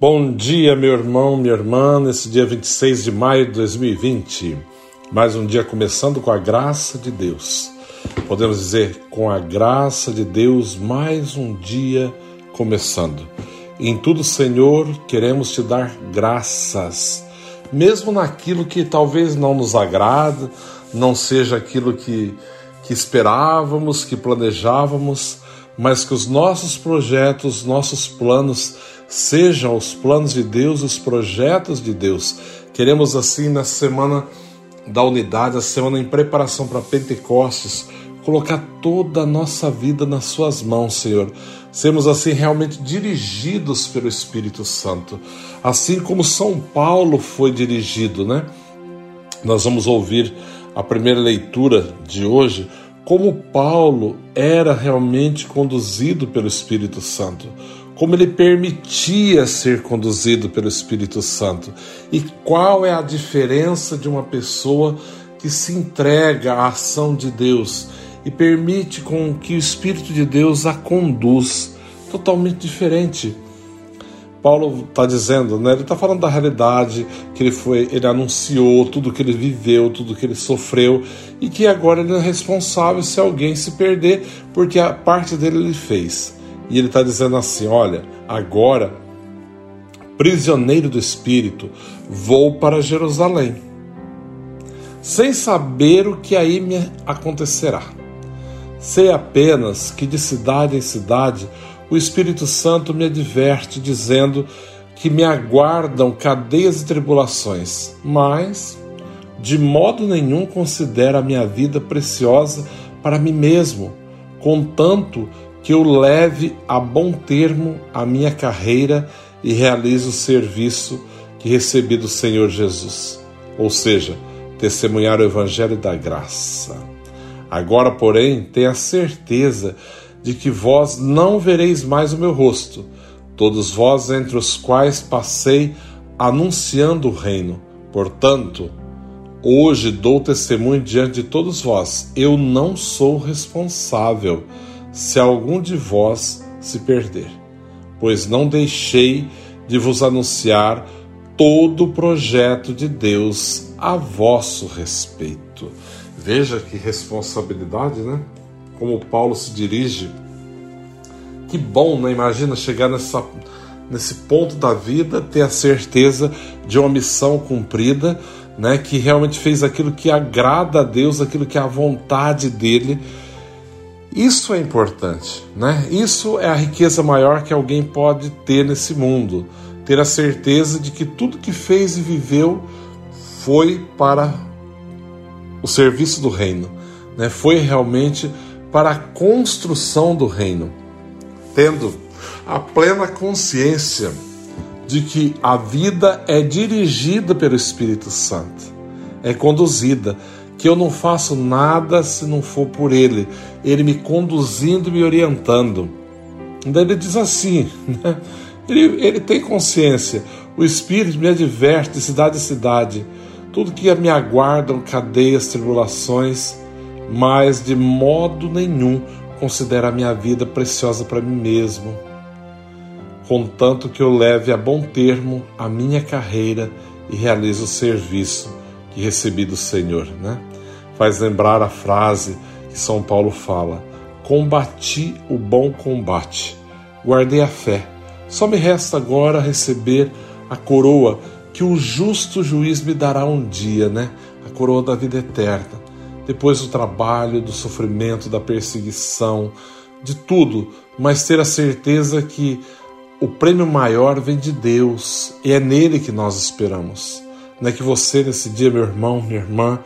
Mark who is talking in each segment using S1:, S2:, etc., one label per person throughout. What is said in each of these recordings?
S1: Bom dia, meu irmão, minha irmã, nesse dia 26 de maio de 2020. Mais um dia começando com a graça de Deus. Podemos dizer, com a graça de Deus, mais um dia começando. Em tudo, Senhor, queremos te dar graças, mesmo naquilo que talvez não nos agrada, não seja aquilo que, que esperávamos, que planejávamos, mas que os nossos projetos, nossos planos sejam os planos de Deus, os projetos de Deus. Queremos assim na semana da unidade, a semana em preparação para Pentecostes, colocar toda a nossa vida nas suas mãos, Senhor. Sermos assim realmente dirigidos pelo Espírito Santo, assim como São Paulo foi dirigido, né? Nós vamos ouvir a primeira leitura de hoje como Paulo era realmente conduzido pelo Espírito Santo, como ele permitia ser conduzido pelo Espírito Santo e qual é a diferença de uma pessoa que se entrega à ação de Deus e permite com que o Espírito de Deus a conduz totalmente diferente. Paulo está dizendo, né? Ele está falando da realidade que ele foi, ele anunciou tudo que ele viveu, tudo que ele sofreu e que agora ele é responsável se alguém se perder, porque a parte dele ele fez. E ele está dizendo assim: olha, agora, prisioneiro do Espírito, vou para Jerusalém, sem saber o que aí me acontecerá. Sei apenas que de cidade em cidade o Espírito Santo me adverte, dizendo que me aguardam cadeias e tribulações, mas de modo nenhum considero a minha vida preciosa para mim mesmo, contanto que eu leve a bom termo a minha carreira e realize o serviço que recebi do Senhor Jesus, ou seja, testemunhar o Evangelho da graça. Agora, porém, tenha certeza de que vós não vereis mais o meu rosto, todos vós entre os quais passei anunciando o reino. Portanto, hoje dou testemunho diante de todos vós, eu não sou responsável se algum de vós se perder, pois não deixei de vos anunciar todo o projeto de Deus a vosso respeito. Veja que responsabilidade, né? Como Paulo se dirige. Que bom, né? Imagina chegar nessa, nesse ponto da vida, ter a certeza de uma missão cumprida, né? Que realmente fez aquilo que agrada a Deus, aquilo que é a vontade dele. Isso é importante, né? Isso é a riqueza maior que alguém pode ter nesse mundo. Ter a certeza de que tudo que fez e viveu foi para o serviço do reino, né? Foi realmente para a construção do reino, tendo a plena consciência de que a vida é dirigida pelo Espírito Santo, é conduzida, que eu não faço nada se não for por Ele, Ele me conduzindo, me orientando. Daí ele diz assim, né? ele, ele tem consciência, o Espírito me adverte de cidade em cidade, tudo que me aguardam, cadeias, tribulações, mas de modo nenhum considero a minha vida preciosa para mim mesmo, contanto que eu leve a bom termo a minha carreira e realize o serviço que recebi do Senhor, né? Faz lembrar a frase que São Paulo fala: Combati o bom combate, guardei a fé. Só me resta agora receber a coroa que o justo juiz me dará um dia, né? A coroa da vida eterna depois do trabalho, do sofrimento, da perseguição, de tudo, mas ter a certeza que o prêmio maior vem de Deus e é nele que nós esperamos. Não é que você, nesse dia, meu irmão, minha irmã,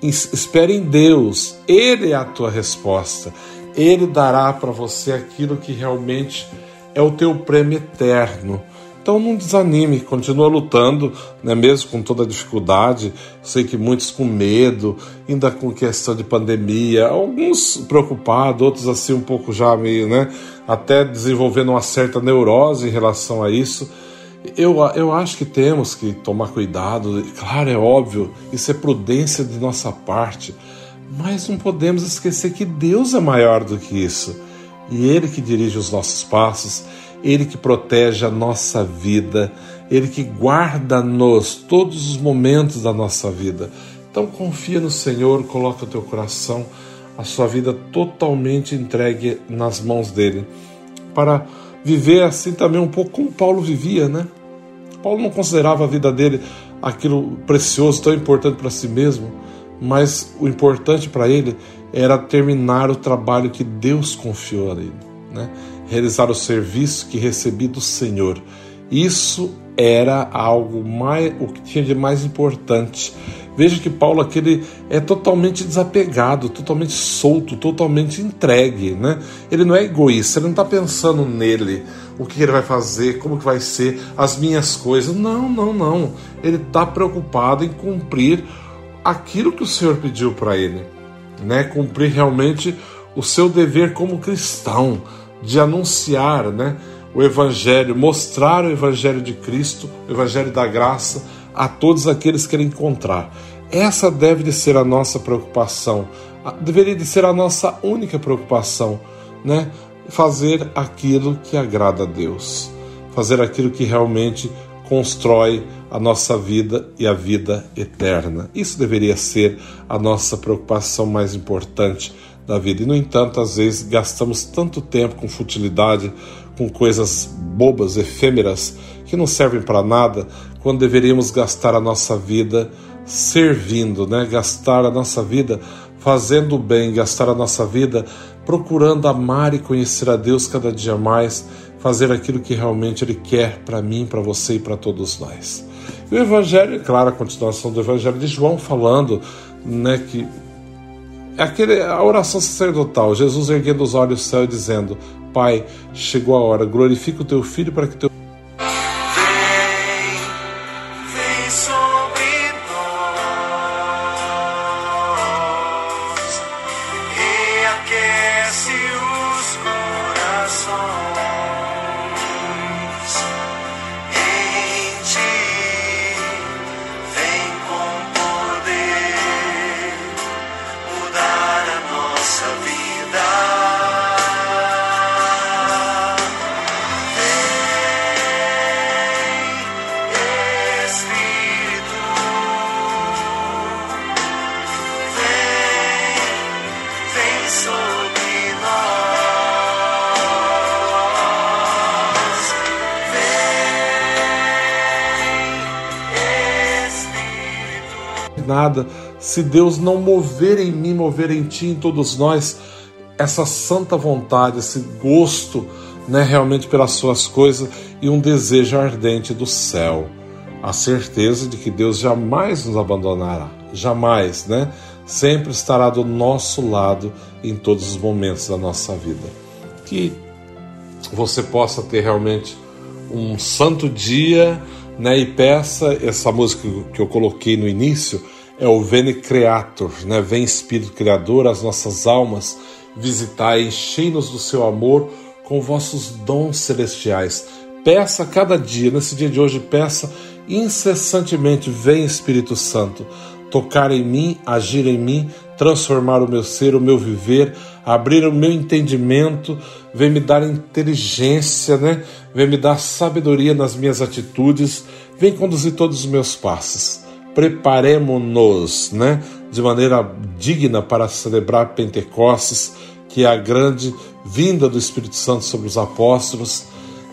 S1: espere em Deus, Ele é a tua resposta, Ele dará para você aquilo que realmente é o teu prêmio eterno então não desanime, continua lutando, né, mesmo com toda a dificuldade. Sei que muitos com medo, ainda com questão de pandemia, alguns preocupados, outros assim um pouco já meio, né, até desenvolvendo uma certa neurose em relação a isso. Eu, eu acho que temos que tomar cuidado, claro, é óbvio, isso é prudência de nossa parte, mas não podemos esquecer que Deus é maior do que isso e Ele que dirige os nossos passos Ele que protege a nossa vida, Ele que guarda-nos todos os momentos da nossa vida. Então confia no Senhor, coloca o teu coração, a sua vida totalmente entregue nas mãos dele, para viver assim também um pouco como Paulo vivia, né? Paulo não considerava a vida dele aquilo precioso, tão importante para si mesmo, mas o importante para ele era terminar o trabalho que Deus confiou a ele, né? Realizar o serviço que recebi do Senhor. Isso era algo mais, o que tinha de mais importante. Veja que Paulo aquele é totalmente desapegado, totalmente solto, totalmente entregue, né? Ele não é egoísta, ele não está pensando nele, o que ele vai fazer, como que vai ser, as minhas coisas. Não, não, não. Ele está preocupado em cumprir aquilo que o Senhor pediu para ele, né? Cumprir realmente o seu dever como cristão, de anunciar, né? O Evangelho, mostrar o Evangelho de Cristo, o Evangelho da graça a todos aqueles que ele encontrar. Essa deve de ser a nossa preocupação, deveria de ser a nossa única preocupação, né? Fazer aquilo que agrada a Deus, fazer aquilo que realmente constrói a nossa vida e a vida eterna. Isso deveria ser a nossa preocupação mais importante da vida. E, no entanto, às vezes gastamos tanto tempo com futilidade, com coisas bobas, efêmeras, que não servem para nada, quando deveríamos gastar a nossa vida servindo, né? gastar a nossa vida fazendo o bem, gastar a nossa vida procurando amar e conhecer a Deus cada dia mais, fazer aquilo que realmente Ele quer para mim, para você e para todos nós. E o Evangelho, claro, a continuação do Evangelho de João falando né, que aquele, a oração sacerdotal, Jesus erguendo os olhos ao céu dizendo: Pai, chegou a hora, glorifica o teu filho para que teu nada se Deus não mover em mim, mover em ti, em todos nós, essa santa vontade, esse gosto, né, realmente pelas suas coisas e um desejo ardente do céu. A certeza de que Deus jamais nos abandonará, jamais, né? Sempre estará do nosso lado em todos os momentos da nossa vida. Que você possa ter realmente um santo dia, né? E peça essa música que eu coloquei no início é o Veni Creator, né? Vem Espírito Criador, as nossas almas visitai, enchei-nos do seu amor com vossos dons celestiais. Peça cada dia, nesse dia de hoje, peça incessantemente, vem Espírito Santo, tocar em mim, agir em mim, transformar o meu ser, o meu viver, abrir o meu entendimento, vem me dar inteligência, né? Vem me dar sabedoria nas minhas atitudes, vem conduzir todos os meus passos preparemos-nos né, de maneira digna para celebrar Pentecostes, que é a grande vinda do Espírito Santo sobre os apóstolos,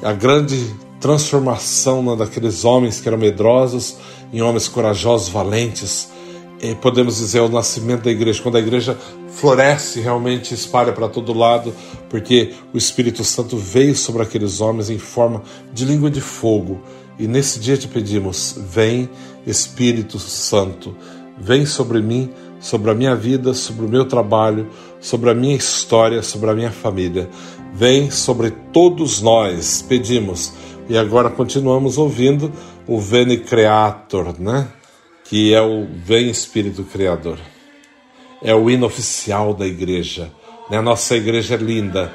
S1: a grande transformação né, daqueles homens que eram medrosos em homens corajosos, valentes. E podemos dizer, o nascimento da igreja, quando a igreja floresce, realmente espalha para todo lado, porque o Espírito Santo veio sobre aqueles homens em forma de língua de fogo e nesse dia te pedimos: vem Espírito Santo, vem sobre mim, sobre a minha vida, sobre o meu trabalho, sobre a minha história, sobre a minha família. Vem sobre todos nós, pedimos. E agora continuamos ouvindo o Veni Creator, né? Que é o Vem Espírito Criador. É o hino oficial da igreja. Né? Nossa igreja é linda.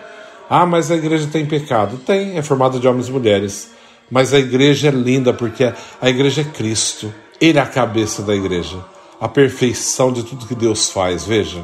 S1: Ah, mas a igreja tem pecado. Tem, é formada de homens e mulheres. Mas a igreja é linda porque a igreja é Cristo. Ele é a cabeça da igreja. A perfeição de tudo que Deus faz, veja.